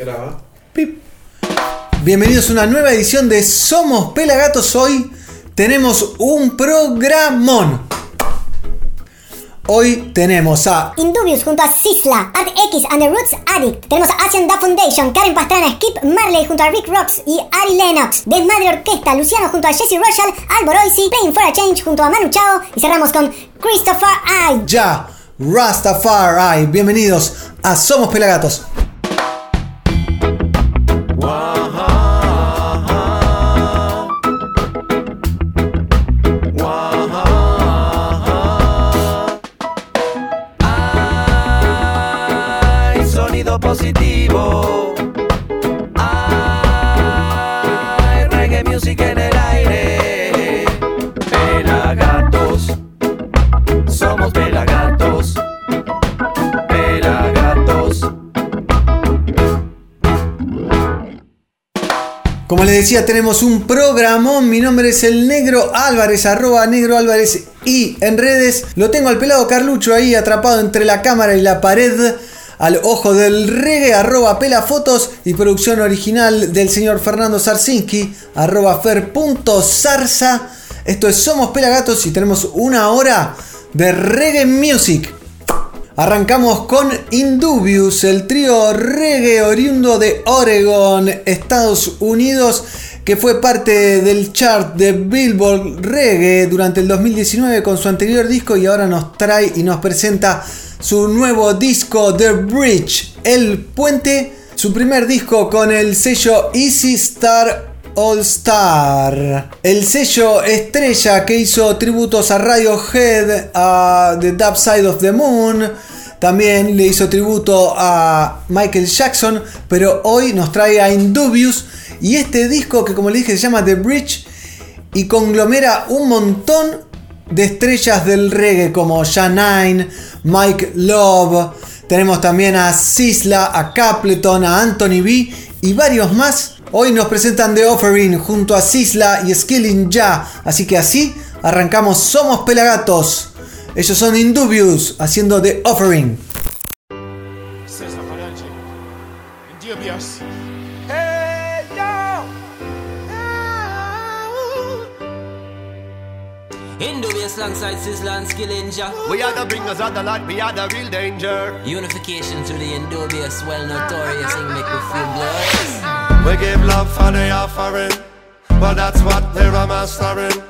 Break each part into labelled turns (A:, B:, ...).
A: Graba.
B: Pip. Bienvenidos a una nueva edición de Somos Pelagatos. Hoy tenemos un programón. Hoy tenemos a
C: Indubius junto a Sisla, Art X and the Roots Addict. Tenemos a Asian Da Foundation, Karen Pastrana, Skip Marley junto a Rick Rocks y Ari Lennox. Desmadre Orquesta, Luciano junto a Jesse Rochelle, Alboroisi, Playing for a Change junto a Manu Chao. Y cerramos con Christopher I.
B: Ya Rastafari. Bienvenidos a Somos Pelagatos.
D: Hay
B: les decía, tenemos un programón. Mi nombre es el Negro Álvarez, arroba Negro Álvarez. Y en redes lo tengo al pelado Carlucho ahí atrapado entre la cámara y la pared. Al ojo del reggae, arroba pelafotos. Y producción original del señor Fernando Sarsinski, arroba fer.zarza. Esto es Somos Pelagatos y tenemos una hora de reggae music. Arrancamos con Indubius, el trío reggae oriundo de Oregon, Estados Unidos, que fue parte del chart de Billboard Reggae durante el 2019 con su anterior disco y ahora nos trae y nos presenta su nuevo disco The Bridge, El Puente, su primer disco con el sello Easy Star All Star. El sello estrella que hizo tributos a Radiohead, a The Dark Side of the Moon. También le hizo tributo a Michael Jackson. Pero hoy nos trae a Indubius. Y este disco que como le dije se llama The Bridge. Y conglomera un montón de estrellas del reggae como Janine, Mike Love. Tenemos también a Sisla, a Capleton, a Anthony B y varios más. Hoy nos presentan The Offering junto a Sisla y Skilling Ya. Así que así arrancamos Somos Pelagatos. Ellos son Indubius haciendo The Offering.
D: Yo.
E: Indubious alongside Sizzla and Skillinger.
F: We are the bringers of the light, we are the real danger.
E: Unification through the Indubious, well notorious, and make me feel glorious.
F: We give love for the offering, well that's what we're a mastering.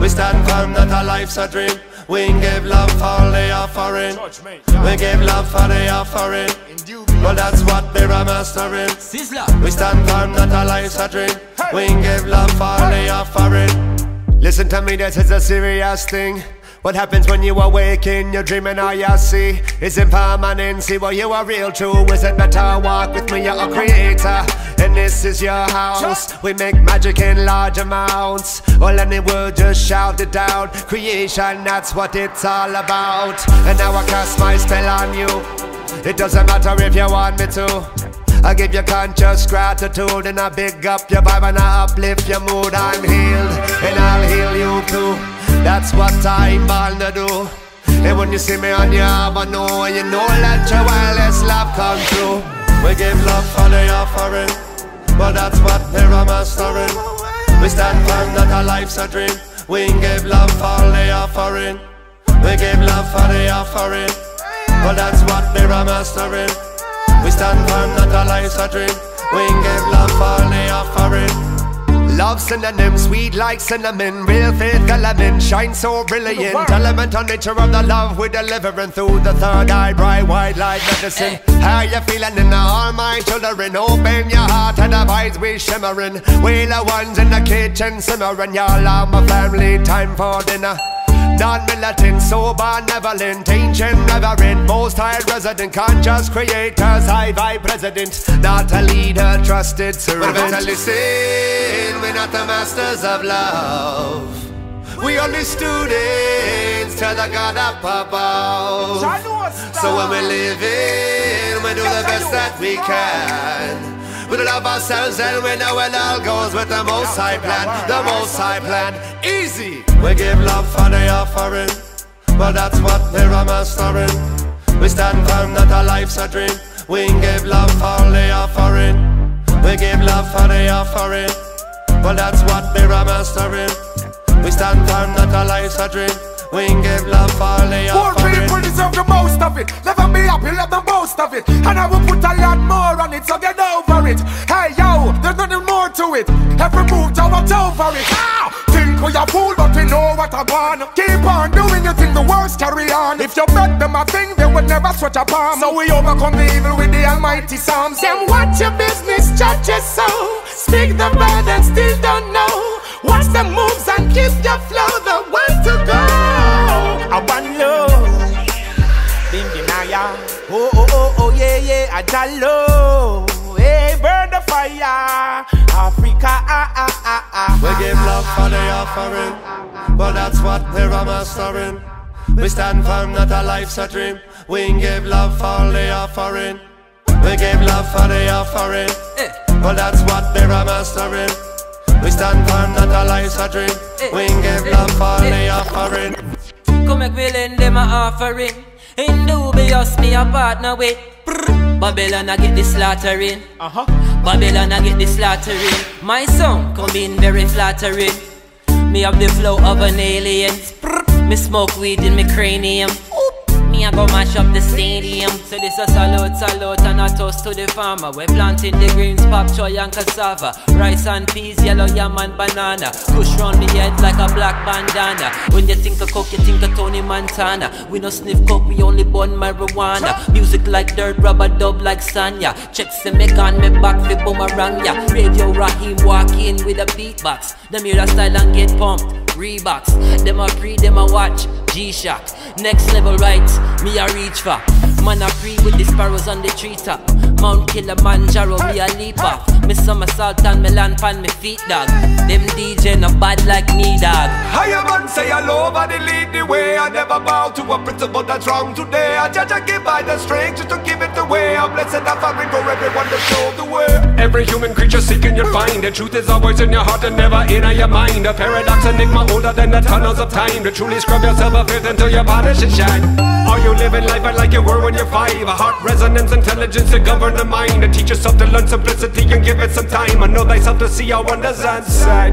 F: We stand firm that our life's a dream. We give love for the offering. We give love for the offering. Well that's what we're a mastering. We stand firm that our life's a dream. We give love for the offering. Listen to me, this is a serious thing. What happens when you awaken? You're dreaming all you see is impermanent. See what you are real to. Is it better walk with me? You're a creator, and this is your house. We make magic in large amounts. All any word, just shout it out. Creation, that's what it's all about. And now I cast my spell on you. It doesn't matter if you want me to. I give you conscious gratitude and I big up your vibe and I uplift your mood. I'm healed and I'll heal you too. That's what I'm born to do. And when you see me on your arm, I know and you know that your wildest love come true. We give love for the offering, but that's what we're mastering. We stand firm that our life's a dream. We give love for the offering. We give love for the offering, but that's what we're mastering. We stand firm that our life's a dream. We give love for the offering. Love synonym, sweet like cinnamon, real faith element, shine so brilliant. Element on nature of the love we're delivering through the third eye, bright white light medicine. Eh. How you feeling in the all my children? Open your heart and the vibes we shimmering. We the ones in the kitchen simmering. Y'all are my family, time for dinner. Non-militant, sober, neverland, ancient, reverent, most high resident, conscious creators, high vibe president, not a leader, trusted servant. But listen, we're not the masters of love. We only students to the God up above. So when we live in, we do the best that we can. We love ourselves and we know it all goes with the most high plan, the most high plan. Easy. We give love for the offering, well that's what we're mastering. We stand firm that our life's a dream. We give love for the offering. We give love for the offering. Well, that's what are mastering. We stand firm, that our life's a dream. We give love for they
A: Poor people deserve the most of it. Let them be happy, let them boast of it. And I will put a lot more on it, so get over it. Hey yo, there's nothing more to it. Every move, to watch over it. Ah! Think we a fool, but we know what I want. Keep on doing your thing, the worst carry on. If you bet them a thing, they would never switch a palm. So we overcome the evil with the almighty psalms. Then watch your business, judge your soul. Speak the word and still don't know. Watch the moves and keep your flow, the way to go. I want. Oh oh oh oh yeah yeah. I. Hey burn the fire. Africa ah ah ah ah.
F: We give love for the offering. Well, that's what we're mastering. We stand firm, that our life's a dream. We give love for the offering. We give love for the offering. Well, that's what they're mastering. We stand firm, that our life's a dream. We give love for the offering.
E: Come make me lend them a offering. In dubious, me a partner with. Babylon, I get the slaughtering. Uh-huh. Babylon, I get the slaughtering. My song come in very flattering. Me have the flow of an alien. Me smoke weed in me cranium. Oop. A go mash up the stadium. So this a salute, salute and a toast to the farmer. We're planting the greens, pop choy and cassava. Rice and peas, yellow yam and banana. Push round the head like a black bandana. When you think of coke, you think of Tony Montana. We no sniff coke, we only burn marijuana. Music like dirt, rubber dub like Sanya. Check say me gun, me back fi boomerang ya. Radio Raheem walk in with a beatbox. Them hear that style and get pumped. Reeboks, them a pre, them a watch. G-Shock, next level rights, me a reach for. Man a pre with the sparrows on the treetop. Mount Kilimanjaro, me a leap off. Me somersault and me land pan me feet, dog. Them DJ no bad like me, dog.
A: Higher man say I love and they lead the way. I never bow to a principle that's wrong today. I judge I give by the strength just to give it away. I'm blessed offering for everyone to show the way.
G: Every human creature seeking you'll find The truth is always in your heart and never in your mind A paradox enigma older than the tunnels of time To truly scrub yourself of filth until your polish and shine Are you living life like you were when you're five? A heart resonance, intelligence to govern the mind To teach yourself to learn simplicity and give it some time. And know thyself to see our wonders inside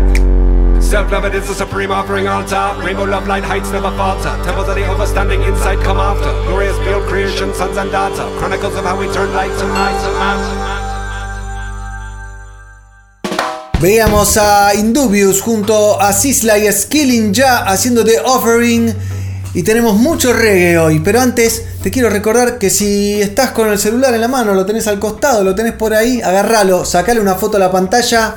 G: Self-love it is the supreme offering altar Rainbow love light heights never falter. Temples of the overstanding insight come after. Glorious build creation, sons and daughter. Chronicles of how we turn light to night to light.
B: Veíamos a Indubius junto a Sisla y Skilling ya haciendo The Offering. Y tenemos mucho reggae hoy. Pero antes te quiero recordar que si estás con el celular en la mano, lo tenés al costado, lo tenés por ahí, agarralo, sacale una foto a la pantalla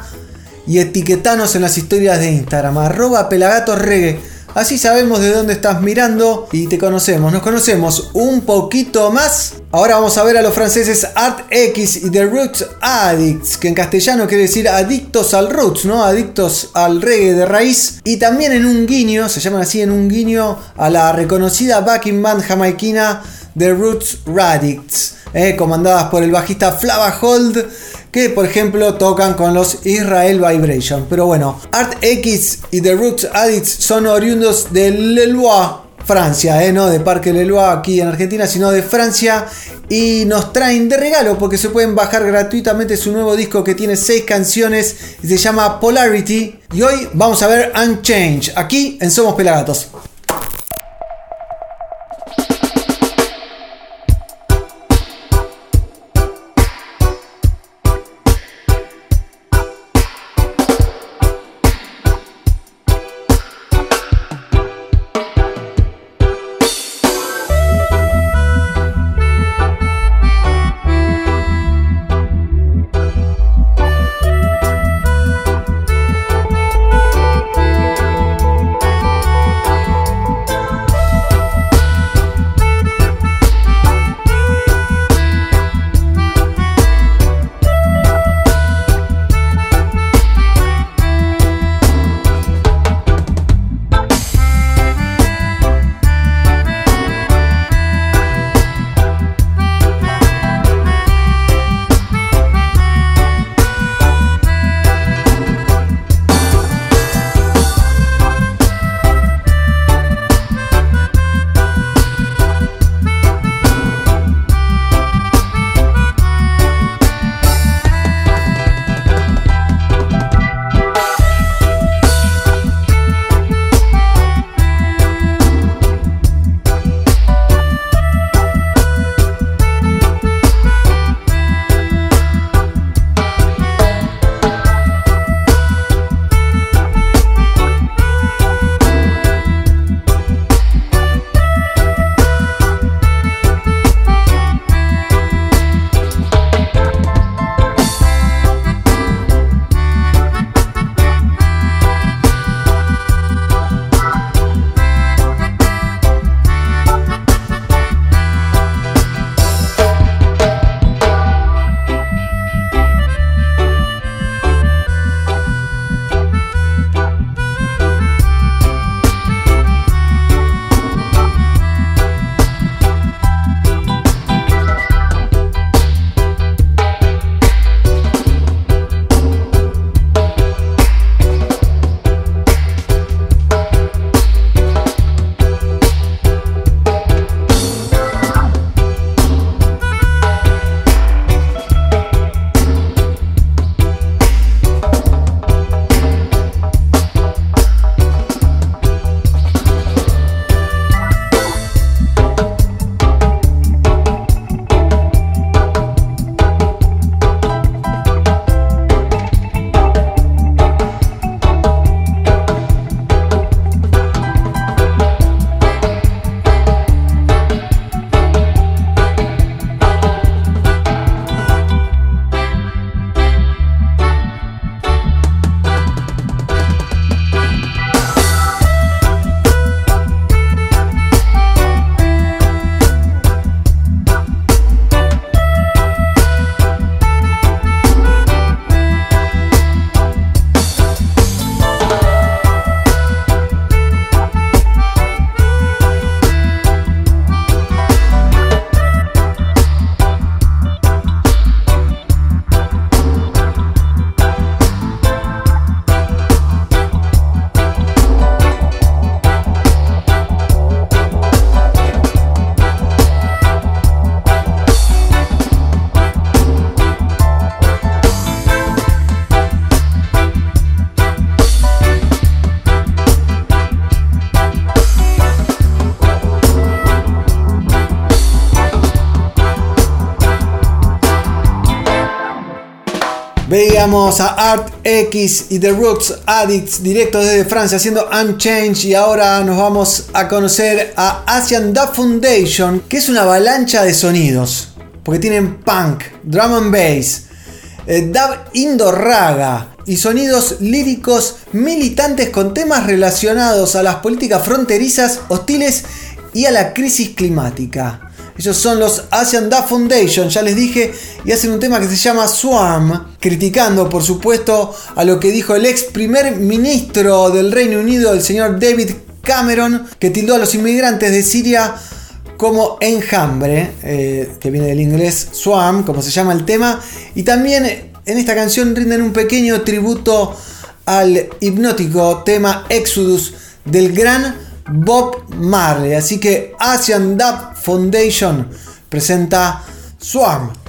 B: y etiquetanos en las historias de Instagram. Arroba Pelagatos Reggae. Así sabemos de dónde estás mirando y te conocemos. Nos conocemos un poquito más. Ahora vamos a ver a los franceses Art X y The Roots Addicts, que en castellano quiere decir adictos al roots, ¿no? Adictos al reggae de raíz. Y también en un guiño, se llaman así en un guiño a la reconocida backing band jamaiquina The Roots Radicts, eh, comandadas por el bajista Flava Hold que por ejemplo tocan con los Israel Vibration. Pero bueno, Art X y The Roots Addicts son oriundos de Lelois, Francia, ¿eh? no de Parque Lelois aquí en Argentina, sino de Francia. Y nos traen de regalo porque se pueden bajar gratuitamente su nuevo disco que tiene 6 canciones y se llama Polarity. Y hoy vamos a ver Unchanged, aquí en Somos Pelagatos.
H: Veíamos a Art X y The Roots Addicts directos desde Francia haciendo Unchanged y ahora nos vamos a conocer a Asian Dub Foundation, que es una avalancha de sonidos, porque tienen punk, drum and bass, eh, dub indo-raga y sonidos líricos militantes con temas relacionados a las políticas fronterizas, hostiles y a la crisis climática. Ellos son los Asian Dub Foundation, ya les dije, y hacen un tema que se llama Swarm, criticando por supuesto a lo que dijo el ex primer ministro del Reino Unido, el señor David Cameron, que tildó a los inmigrantes de Siria como enjambre, eh, que viene del inglés Swarm, como se llama el tema, y también en esta canción rinden un pequeño tributo al hipnótico tema Exodus del gran Bob Marley. Así que Asian Dub Foundation presenta Swarm.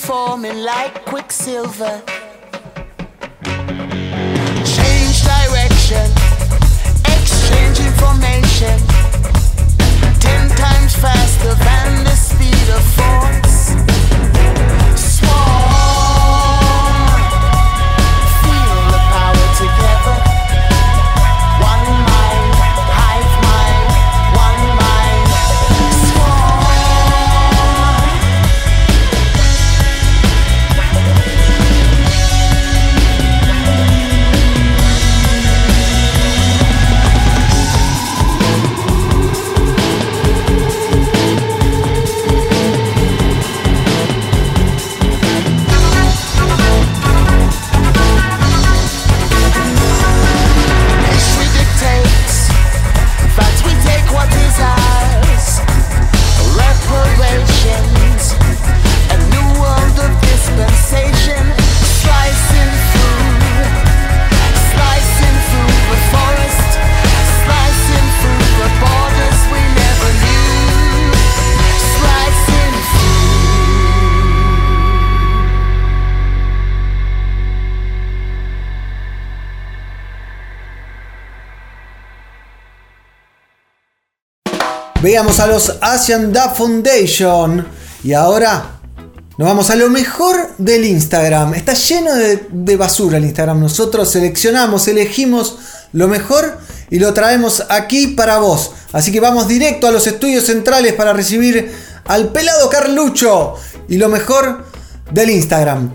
H: forming like quicksilver. Change direction, exchange information. Ten times faster than the speed of thought. Veamos a los Asian Dub Foundation. Y ahora nos vamos a lo mejor del Instagram. Está lleno de, basura el Instagram. Nosotros seleccionamos, elegimos lo mejor y lo traemos aquí para vos. Así que vamos directo a los estudios centrales para recibir al pelado Carlucho y lo mejor del Instagram.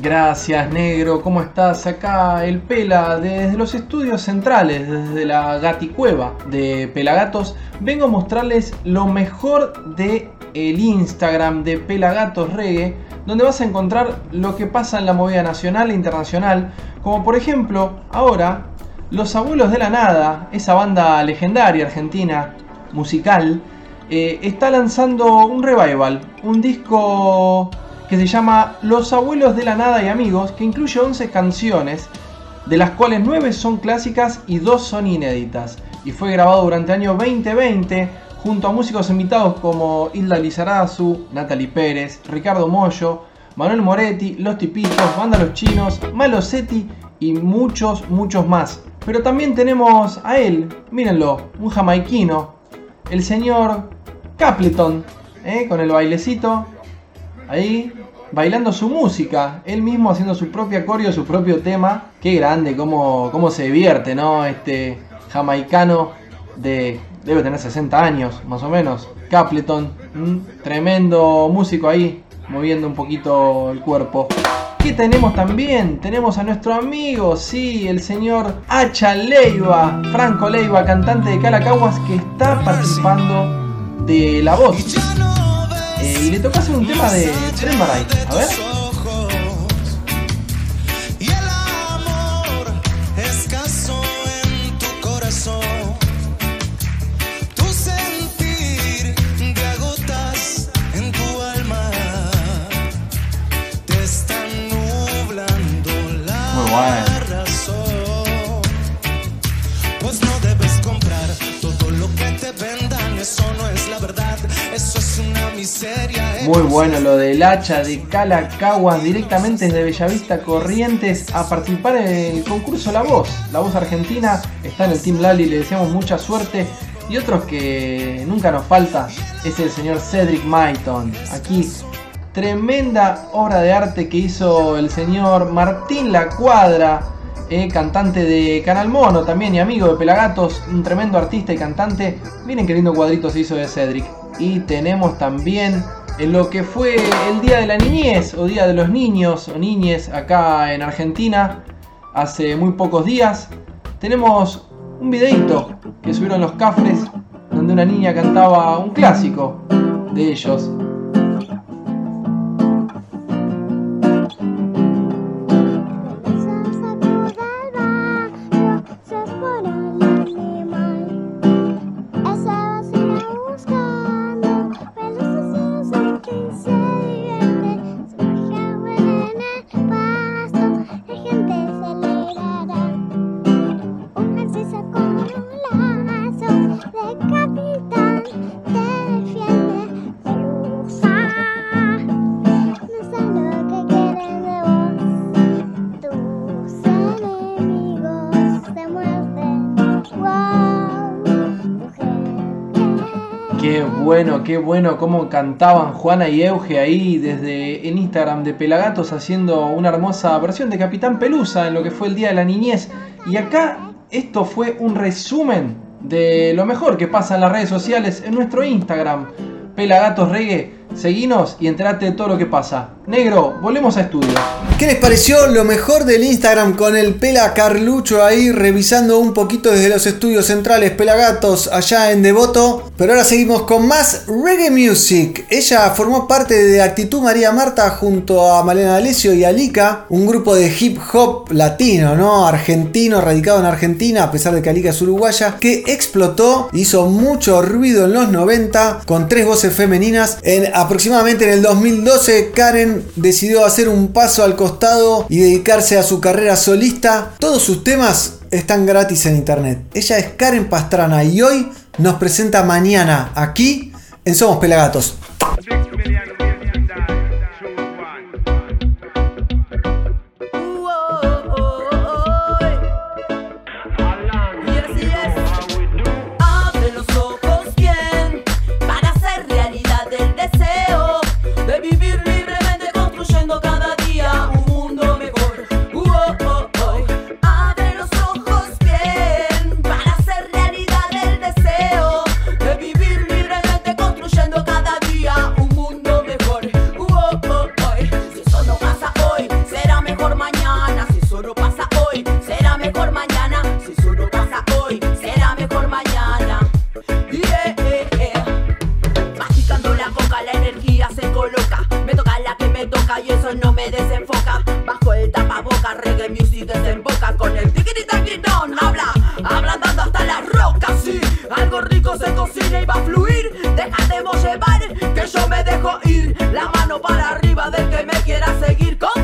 I: Gracias, negro. ¿Cómo estás? Acá el Pela, desde los estudios centrales, desde la gaticueva de Pelagatos, vengo a mostrarles lo mejor de el Instagram de Pelagatos Reggae, donde vas a encontrar lo que pasa en la movida nacional e internacional, como por ejemplo, ahora, Los Abuelos de la Nada, esa banda legendaria argentina musical, eh, está lanzando un revival, un disco que se llama Los Abuelos de la Nada y Amigos, que incluye 11 canciones, de las cuales 9 son clásicas y 2 son inéditas. Y fue grabado durante el año 2020 junto a músicos invitados como Hilda Lizarazu, Natalie Pérez, Ricardo Mollo, Manuel Moretti, Los Tipitos, Banda Los Chinos, Malosetti y muchos, muchos más. Pero también tenemos a él, mírenlo, un jamaiquino, el señor Capleton, ¿eh? con el bailecito, ahí bailando su música, él mismo haciendo su propia coreo, su propio tema. Qué grande, cómo, cómo se divierte, ¿no? Este jamaicano de, debe tener 60 años, más o menos. Capleton, tremendo músico ahí, moviendo un poquito el cuerpo. ¿Qué tenemos también? Tenemos a nuestro amigo, sí, el señor Hacha Leiva, Franco Leiva, cantante de Calacaguas, que está participando de La Voz. Eh, y le toca hacer un tema de Tren Maray. A ver. Muy bueno
H: lo
I: del hacha de Calacaguas directamente desde Bellavista Corrientes a participar en el concurso La Voz. La Voz Argentina está en el Team Lali, le deseamos mucha suerte. Y otros que nunca nos falta es el señor Cedric Maiton. Aquí, tremenda obra de arte que hizo el señor Martín La Cuadra, eh, cantante de Canal Mono también y amigo de Pelagatos, un tremendo artista y cantante. Miren qué lindo cuadrito se hizo de Cedric. Y tenemos también en lo que fue el Día de la Niñez o Día de los Niños o Niñes acá en Argentina hace muy pocos días. Tenemos un videito que subieron los cafres donde una niña cantaba un clásico de ellos. Bueno, qué bueno cómo cantaban Juana y Euge ahí desde en Instagram de Pelagatos haciendo una hermosa versión de Capitán Pelusa en lo que fue el Día de la Niñez. Y acá esto fue un resumen de lo mejor que pasa en las redes sociales en nuestro Instagram. Pelagatos Reggae, seguinos y enterate de todo lo que pasa. Negro, volvemos a estudio.
B: ¿Qué les pareció lo mejor del Instagram con el Pela Carlucho ahí revisando un poquito desde los estudios centrales Pelagatos allá en Devoto? Pero ahora seguimos con más reggae music. Ella formó parte de Actitud María Marta junto a Malena D'Alessio y Alika, un grupo de hip hop latino, ¿no? Argentino, radicado en Argentina, a pesar de que Alika es uruguaya, que explotó, hizo mucho ruido en los 90 con tres voces femeninas. En aproximadamente en el 2012 Karen decidió hacer un paso al costado y dedicarse a su carrera solista. Todos sus temas están gratis en internet. Ella es Karen Pastrana y hoy nos presenta mañana aquí en Somos Pelagatos.
J: la la energía se coloca. Me toca la que me toca y eso no me desenfoca. Bajo el tapaboca, reggae music desemboca. Con el tiquiri taquitón, habla, ablandando hasta las rocas. Sí, algo rico se cocina y va a fluir. Déjatemos llevar, que yo me dejo ir. La mano para arriba del que me quiera seguir con.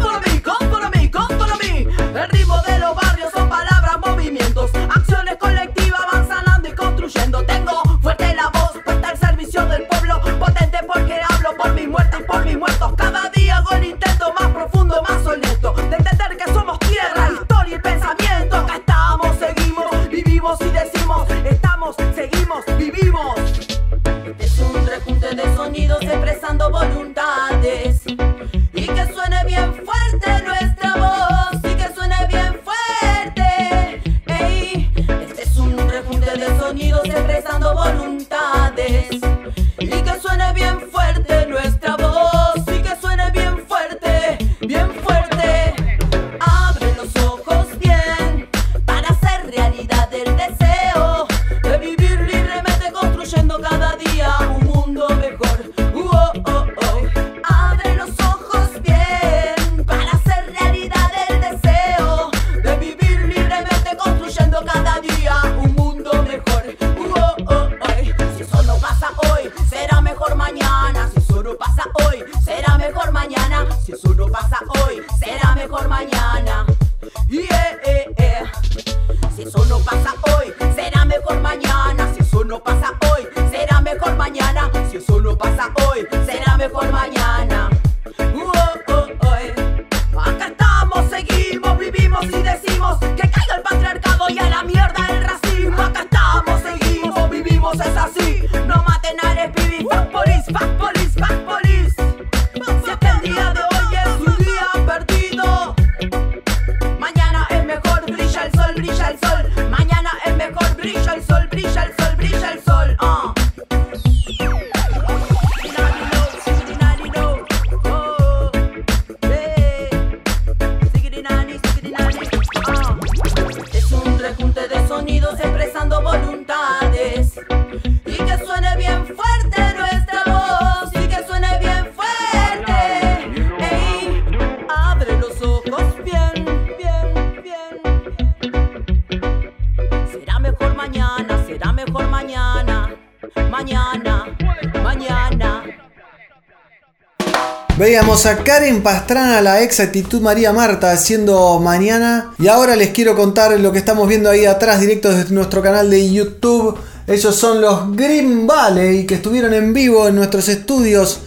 B: Veíamos a Karen Pastrana, la ex actitud María Marta, haciendo mañana. Y ahora les quiero contar lo que estamos viendo ahí atrás, directo desde nuestro canal de YouTube. Ellos son los Green Valley, que estuvieron en vivo en nuestros estudios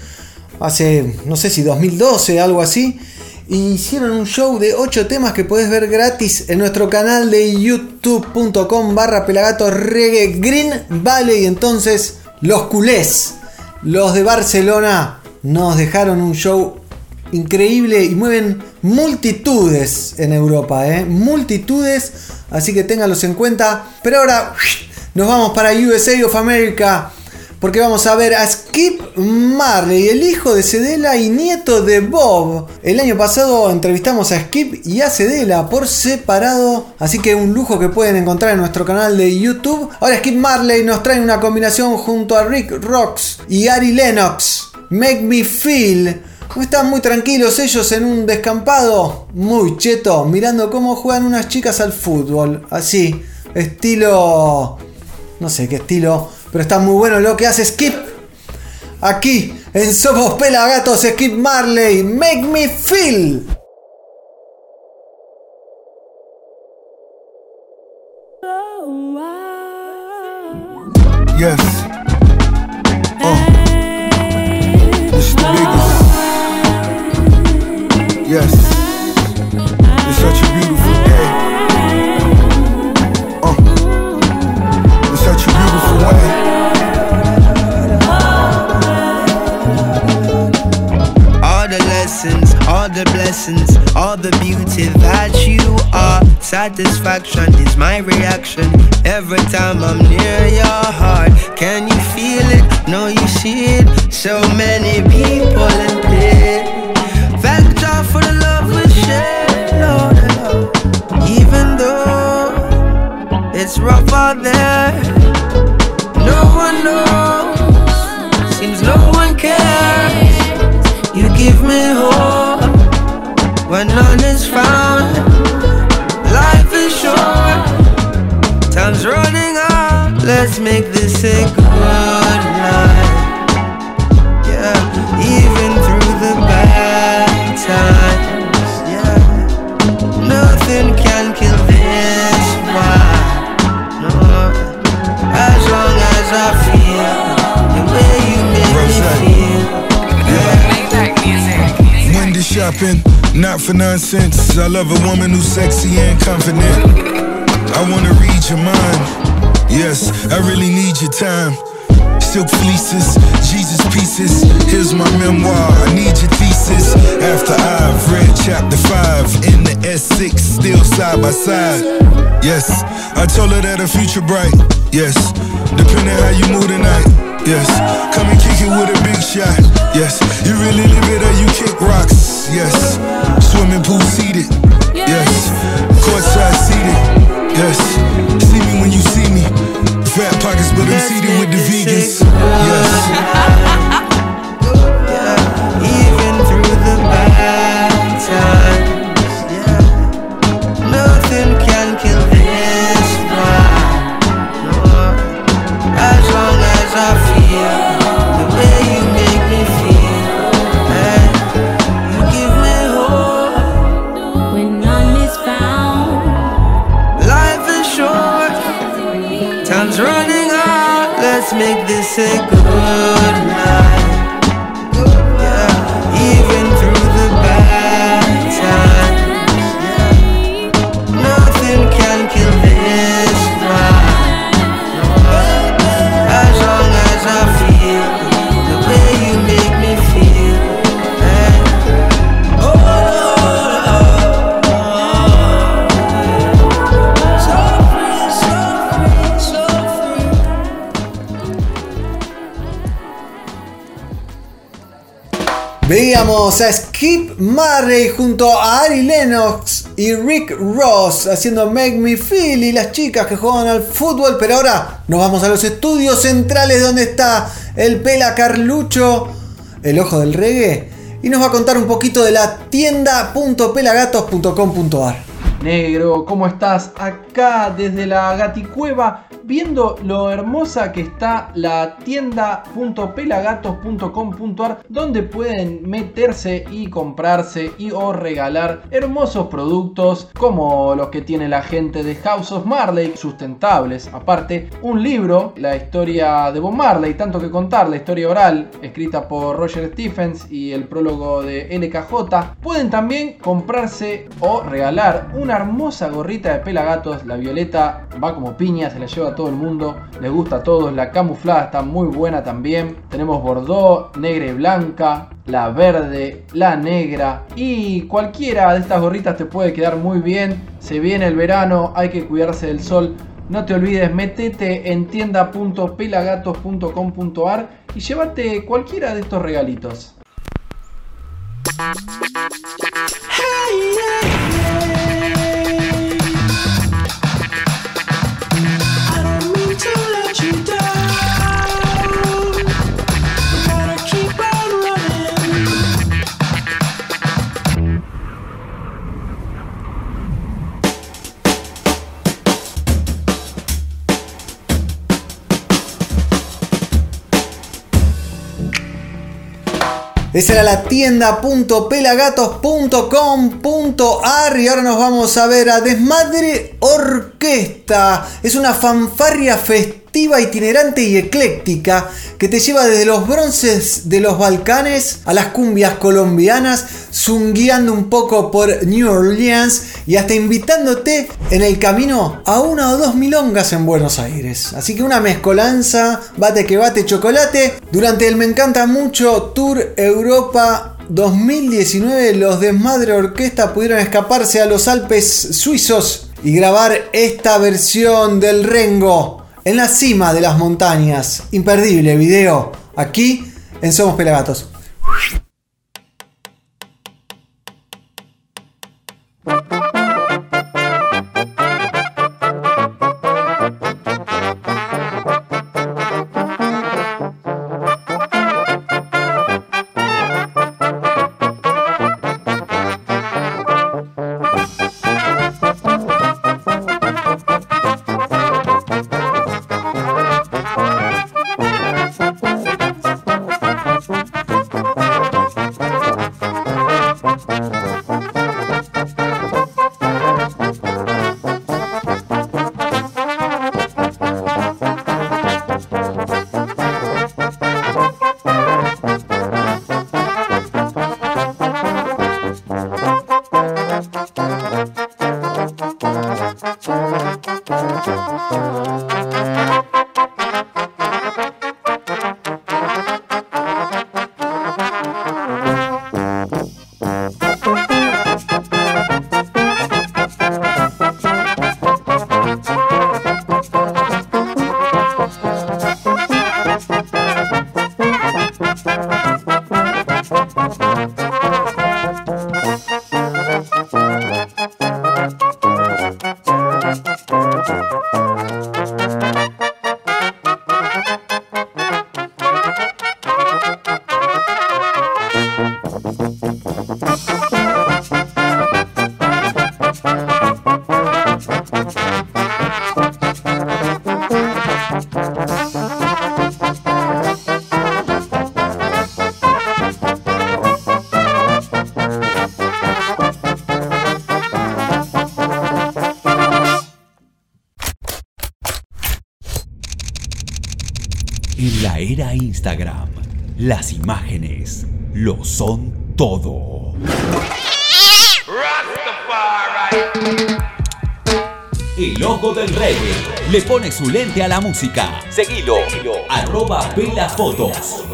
B: hace, no sé si 2012, algo así. Y hicieron un show de 8 temas que puedes ver gratis en nuestro canal de youtube.com barra pelagato reggae Green Valley. Entonces, los culés, los de Barcelona, nos dejaron un show increíble y mueven multitudes en Europa, ¿eh? multitudes, así que ténganlos en cuenta. Pero ahora nos vamos para USA of America, porque vamos a ver a Skip Marley, el hijo de Cedela y nieto de Bob. El año pasado entrevistamos a Skip y a Cedela por separado, así que un lujo que pueden encontrar en nuestro canal de YouTube. Ahora Skip Marley nos trae una combinación junto a Rick Rocks y Ari Lennox. Make Me Feel. Están muy tranquilos ellos en un descampado, muy cheto, mirando cómo juegan unas chicas al fútbol. Así, estilo... No sé qué estilo, pero está muy bueno lo que hace Skip. Aquí, en Somos Pelagatos, Skip Marley,
K: Make Me Feel.
L: Need your time. Silk fleeces, Jesus pieces. Here's my memoir. I need your thesis. After I've read chapter 5 in the S6, still side by side. Yes, I told her that her future bright. Yes, depending how you move tonight. Yes, come and kick it with a big shot. Yes, you really live it or you kick rocks. Yes, swimming pool seated. Yes, courtside seated. Yes, see me when you see. Fat pockets, but I'm seated with the vegans. Yes.
K: This A
B: Skip Murray junto a Ari Lennox y Rick Ross haciendo Make Me Feel y las chicas que juegan al fútbol. Pero ahora nos vamos a los estudios centrales donde está el Pela Carlucho, el ojo del reggae, y nos va a contar un poquito de la tienda.pelagatos.com.ar.
I: Negro, ¿cómo estás? Acá desde la Gaticueva, viendo lo hermosa que está la tienda.pelagatos.com.ar, donde pueden meterse y comprarse y o regalar hermosos productos como los que tiene la gente de House of Marley, sustentables. Aparte, un libro, la historia de Bob Marley, tanto que contar, la historia oral, escrita por Roger Stephens y el prólogo de LKJ. Pueden también comprarse o regalar una hermosa gorrita de pelagatos. La violeta va como piña, se la lleva todo el mundo. Les gusta a todos. La camuflada está muy buena también. Tenemos bordeaux, negra y blanca. La verde, la negra y cualquiera de estas gorritas te puede quedar muy bien. Se viene el verano, hay que cuidarse del sol. No te olvides, metete en tienda.pelagatos.com.ar y llévate cualquiera de estos regalitos.
B: Esa era la tienda.pelagatos.com.ar y ahora nos vamos a ver a Desmadre Orquesta. Es una fanfarria festiva, itinerante y ecléctica que te lleva desde los bronces de los Balcanes a las cumbias colombianas, zungueando un poco por New Orleans y hasta invitándote en el camino a una o dos milongas en Buenos Aires. Así que una mezcolanza, bate que bate chocolate, durante el Me Encanta Mucho Tour Europa 2019 los Desmadre Orquesta pudieron escaparse a los Alpes suizos y grabar esta versión del Rengo en la cima de las montañas. Imperdible video aquí en Somos Pelagatos.
M: Imágenes lo son todo. El ojo del reggae le pone su lente a la música. Seguilo, arroba pelafotos.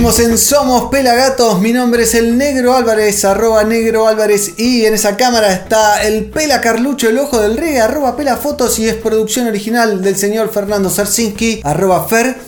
B: En Somos Pelagatos, mi nombre es el Negro Álvarez, arroba Negro Álvarez y en esa cámara está el Pela Carlucho, el ojo del reggae, arroba Pela Fotos y es producción original del señor Fernando Sarsinski, arroba Fer.zarza.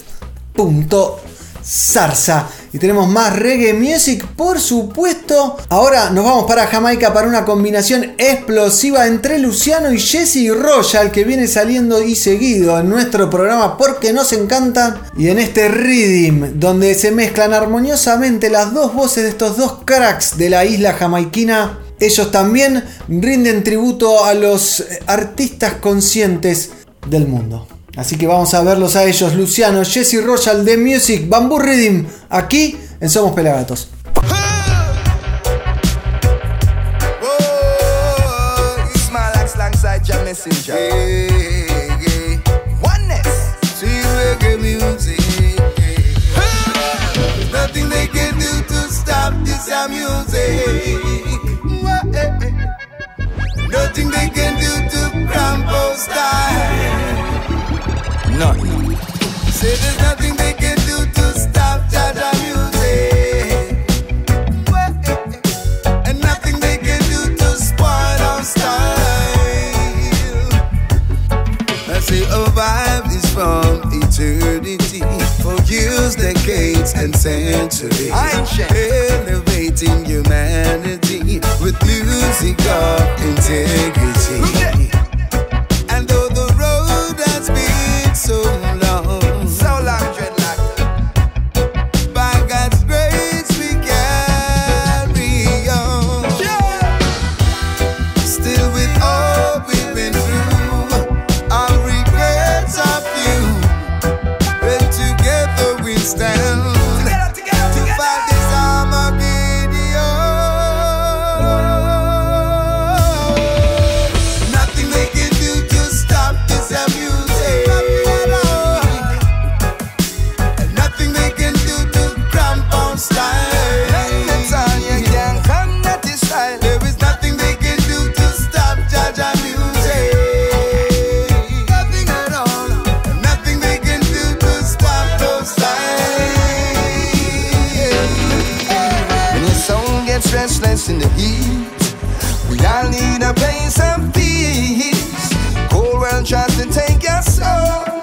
B: Y tenemos más reggae music, por supuesto. Ahora nos vamos para Jamaica para una combinación explosiva entre Luciano y Jesse Royal que viene saliendo y seguido en nuestro programa porque nos encanta. Y en este Rhythm, donde se mezclan armoniosamente las dos voces de estos dos cracks de la isla jamaiquina. Ellos también rinden tributo a los artistas conscientes del mundo. Así que vamos a verlos a ellos, Luciano, Jesse Royal de Music, Bamboo Rhythm, aquí en Somos Pelagatos.
N: Small axe alongside your messenger. Yeah, yeah. Oneness. See reggae music. There's nothing they can do to stop this our music. Nothing they can do to cramp our style. Nothing. Say there's nothing they can do to stop Jaja music. And nothing they can do to spoil our style. I say a vibe is from eternity for years, decades, and centuries. Elevating humanity with music of integrity. Restless in the heat, we all need a place of peace. Cold world tries to take your soul.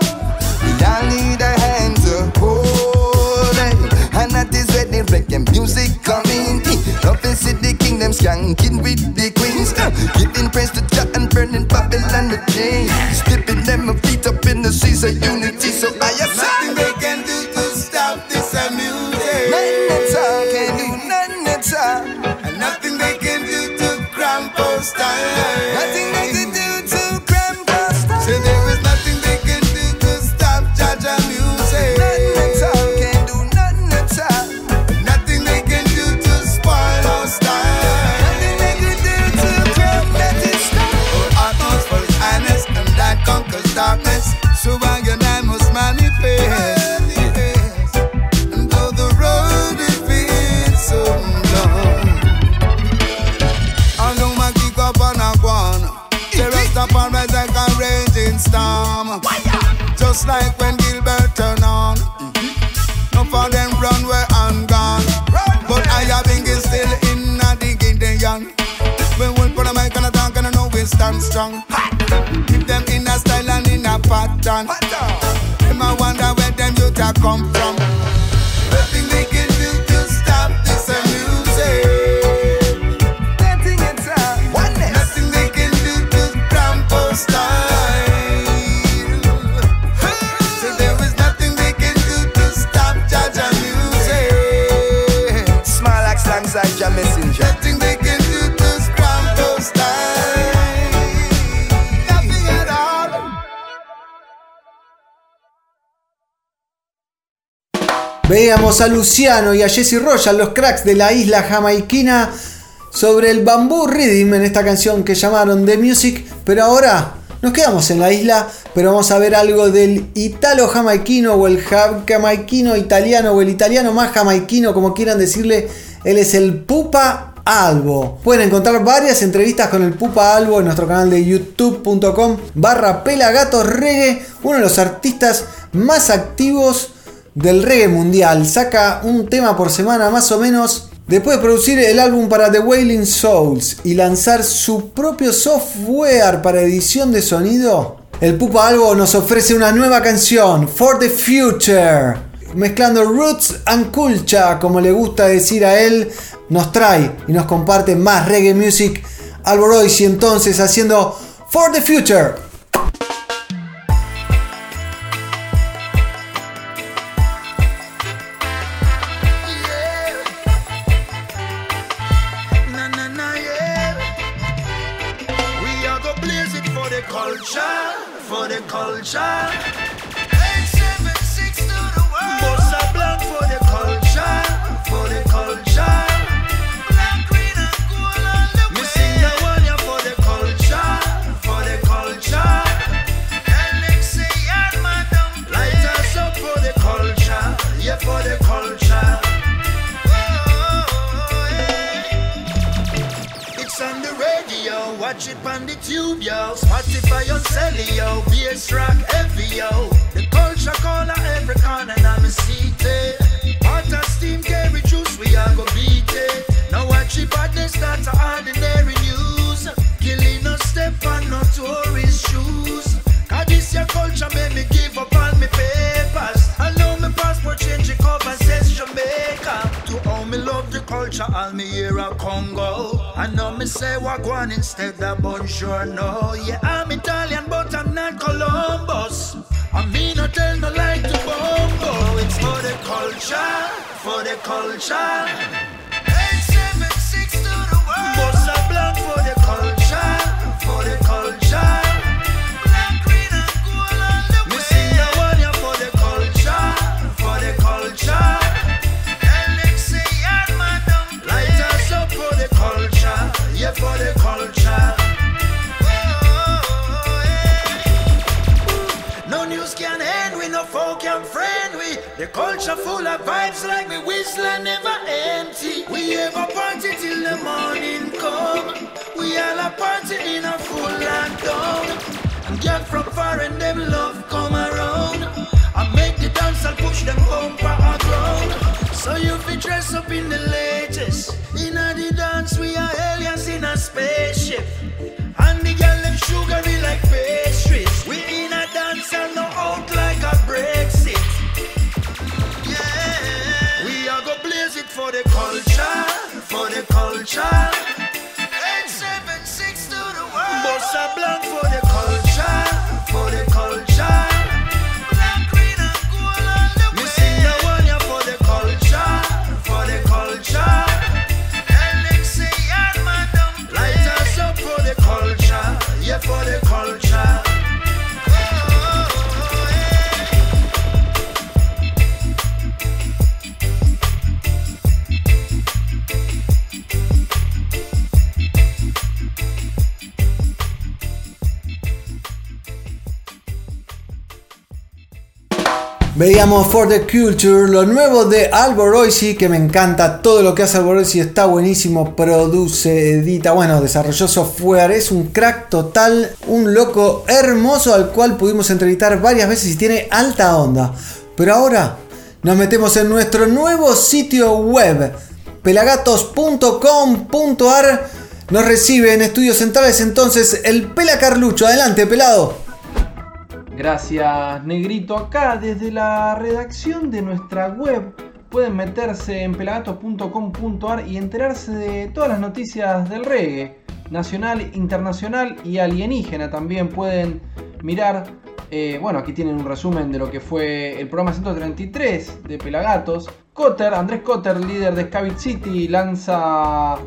N: We all need a hand to hold. And that is where the reggae music come in. Love is the kingdom skanking with the queens. Uh, giving praise to Jah and burning Babylon with chains. Slipping them feet up in the seas of unity. So I have nothing they can do to stop this music. Nothing at all can do, nothing at all. Style.
O: Just like when Gilbert turn on. No for them run where I'm gone. But I have been still in a Gideon. We put a mic and a talk and I know we stand strong. Keep them in a style and in a pattern. Them I wonder where them youth come from.
B: Veíamos a Luciano y a Jesse Royal, los cracks de la isla jamaiquina, sobre el bambú rhythm en esta canción que llamaron The Music. Pero ahora nos quedamos en la isla, pero vamos a ver algo del italo jamaiquino o el ja- jamaiquino italiano o el italiano más jamaiquino, como quieran decirle. Él es el Pupa Albo. Pueden encontrar varias entrevistas con el Pupa Albo en nuestro canal de youtube.com barra pelagatos reggae, uno de los artistas más activos del reggae mundial. Saca un tema por semana más o menos. Después de producir el álbum para The Wailing Souls y lanzar su propio software para edición de sonido, el Pupa Albo nos ofrece una nueva canción, For the Future. Mezclando roots and culture, como le gusta decir a él, nos trae y nos comparte más reggae music. Royce entonces haciendo For the Future.
O: Culture, all me hear a Congo. I know me say Wagwan instead of Bonjour, no. Yeah, I'm Italian, but I'm not Columbus. I mean, I tell no lie to Bongo. It's for the culture, for the culture. The culture full of vibes like me whistle never empty. We have a party till the morning come. We all a party in a full lockdown. And get from far and them love come around. I make the dance and push them bumper ground. So you fi dress up in the latest. In a the dance we are aliens in a spaceship. And the girl them sugary like pastries. We in a dance and no for the culture, for the culture. Eight, seven, six to the world. Bossa Blanc for the
B: Veíamos For the Culture, lo nuevo de Alboroisi, que me encanta. Todo lo que hace Alboroisi está buenísimo. Produce, edita, bueno, desarrolló software. Es un crack total, un loco hermoso al cual pudimos entrevistar varias veces y tiene alta onda. Pero ahora nos metemos en nuestro nuevo sitio web, pelagatos.com.ar. Nos recibe en estudios centrales entonces el Pela Carlucho. Adelante, pelado.
I: Gracias, Negrito. Acá desde la redacción de nuestra web pueden meterse en pelagatos.com.ar y enterarse de todas las noticias del reggae, nacional, internacional y alienígena. También pueden mirar, eh, bueno, aquí tienen un resumen de lo que fue el programa 133 de Pelagatos. Cotter, Andrés Cotter, líder de Scavit City, lanza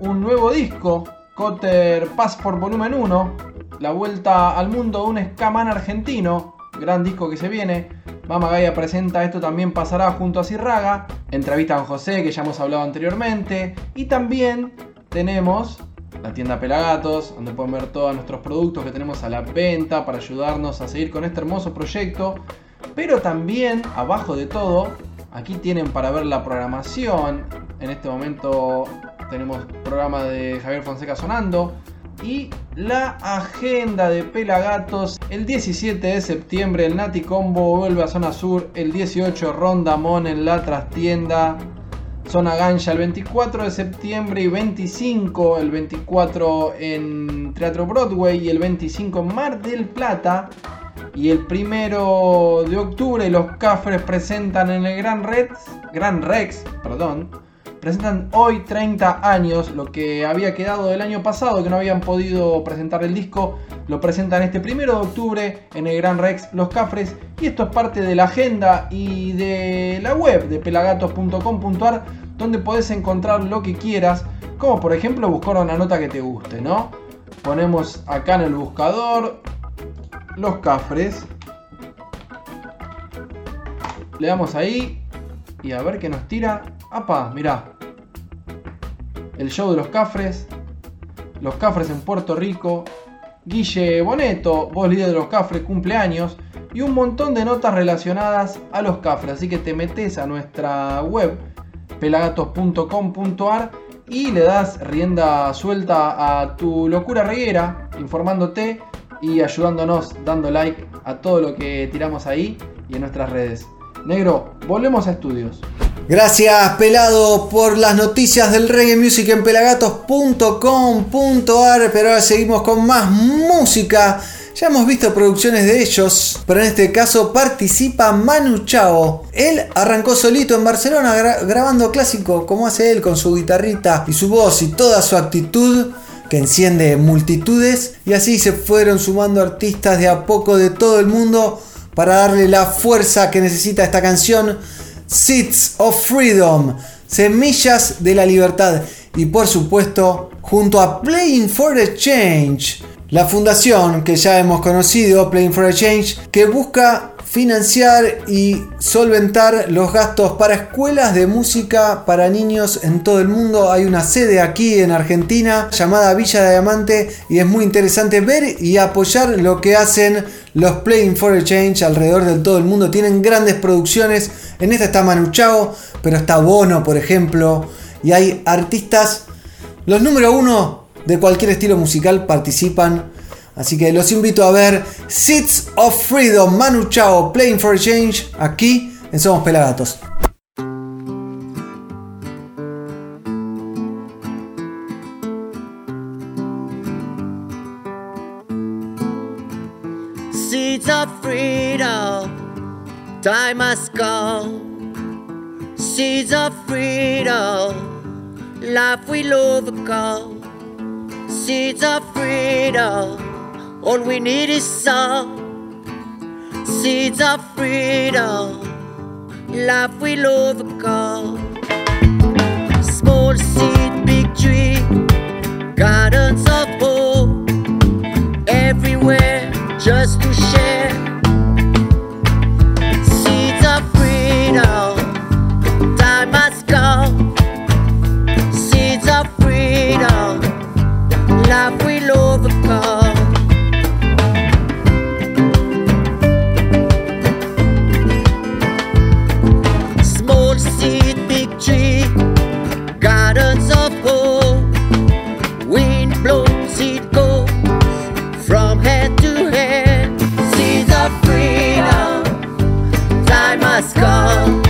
I: un nuevo disco, Cotter Passport Volumen 1 la vuelta al mundo de un escamán argentino, gran disco que se viene. Mama Gaia presenta Esto también pasará junto a Cirraga. Entrevista con José, que ya hemos hablado anteriormente. Y también tenemos la tienda Pelagatos, donde pueden ver todos nuestros productos que tenemos a la venta para ayudarnos a seguir con este hermoso proyecto. Pero también, abajo de todo, aquí tienen para ver la programación. En este momento tenemos programa de Javier Fonseca sonando y la agenda de Pelagatos. El 17 de septiembre el Nati Combo vuelve a Zona Sur. El 18 Rondamón en la trastienda. Zona Gancha el 24 de septiembre y 25 el 24 en Teatro Broadway y el 25 en Mar del Plata. Y el primero de octubre los Cafres presentan en el Gran Rex, Gran Rex, perdón, presentan hoy 30 años, lo que había quedado del año pasado, que no habían podido presentar el disco, lo presentan este primero de octubre en el Gran Rex Los Cafres, y esto es parte de la agenda y de la web de pelagatos.com.ar, donde podés encontrar lo que quieras, como por ejemplo buscar una nota que te guste, ¿no? Ponemos acá en el buscador Los Cafres, le damos ahí y a ver qué nos tira. ¡Apa! Mirá. El show de los Cafres. Los Cafres en Puerto Rico. Guille Boneto, voz líder de los Cafres, cumpleaños. Y un montón de notas relacionadas a los Cafres. Así que te metes a nuestra web pelagatos.com.ar y le das rienda suelta a tu locura reguera, informándote y ayudándonos dando like a todo lo que tiramos ahí y en nuestras redes. Negro, volvemos a estudios.
B: Gracias Pelado por las noticias del reggae music en pelagatos.com.ar Pero ahora seguimos con más música. Ya hemos visto producciones de ellos, pero en este caso participa Manu Chao. Él arrancó solito en Barcelona grabando clásico como hace él con su guitarrita y su voz y toda su actitud que enciende multitudes y así se fueron sumando artistas de a poco de todo el mundo para darle la fuerza que necesita esta canción Seeds of Freedom, Semillas de la Libertad. Y por supuesto junto a Playing for a Change, la fundación que ya hemos conocido, Playing for a Change, que busca financiar y solventar los gastos para escuelas de música para niños en todo el mundo. Hay una sede aquí en Argentina llamada Villa de Diamante y es muy interesante ver y apoyar lo que hacen los Playing for a Change alrededor del todo el mundo. Tienen grandes producciones. En esta está Manu Chao, pero está Bono, por ejemplo. Y hay artistas, los número uno de cualquier estilo musical participan Así que los invito a ver Seeds of Freedom, Manu Chao, Playing for Change, aquí en Somos Pelagatos.
P: Seeds of freedom, time must go. Seeds of freedom, life will overcome. Seeds of freedom. All we need is some seeds of freedom. Life will overcome. Small seed, big tree, gardens of hope. Everywhere just to share. Seeds of freedom. Time. Seeds of freedom. Will overcome.
B: Pascal.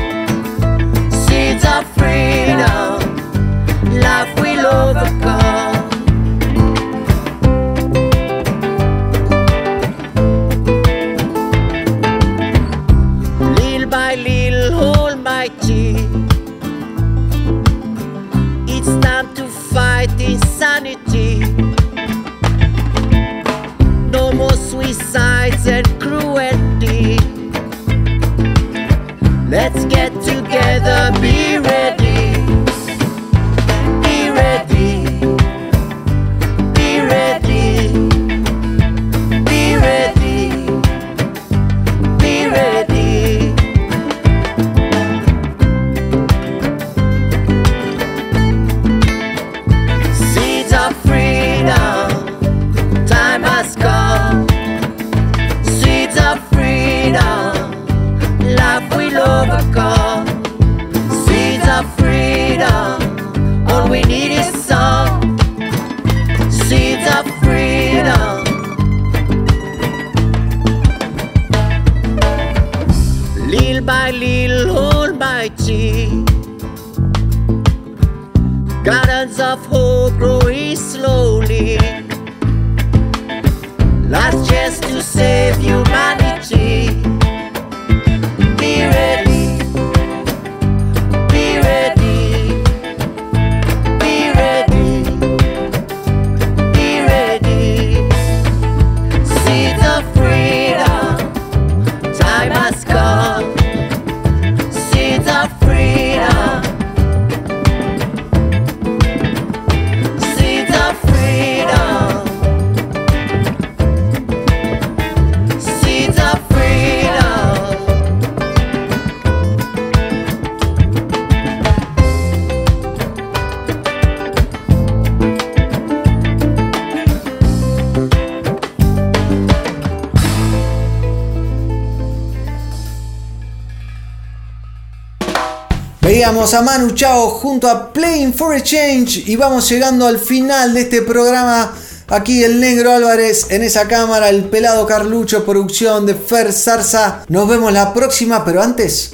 B: A Manu Chao junto a Playing for a Change y vamos llegando al final de este programa. Aquí el negro Álvarez en esa cámara, el pelado Carlucho, producción de Fer Zarza. Nos vemos la próxima, pero antes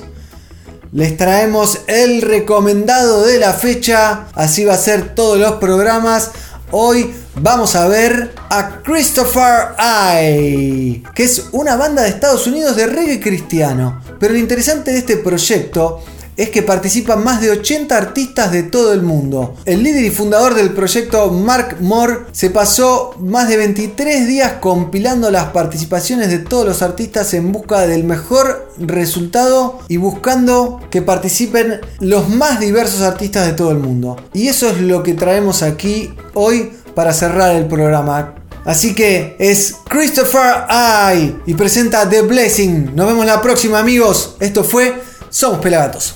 B: les traemos el recomendado de la fecha. Así va a ser todos los programas. Hoy vamos a ver a Christopher I, que es una banda de Estados Unidos de reggae cristiano. Pero lo interesante de este proyecto es que participan más de 80 artistas de todo el mundo. El líder y fundador del proyecto, Mark Moore, se pasó más de 23 días compilando las participaciones de todos los artistas en busca del mejor resultado y buscando que participen los más diversos artistas de todo el mundo. Y eso es lo que traemos aquí hoy para cerrar el programa. Así que es Christopher I y presenta The Blessing. Nos vemos la próxima amigos. Esto fue Somos Pelagatos.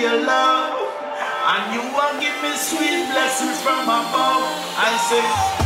H: your love, and you will give me sweet blessings from above. I say.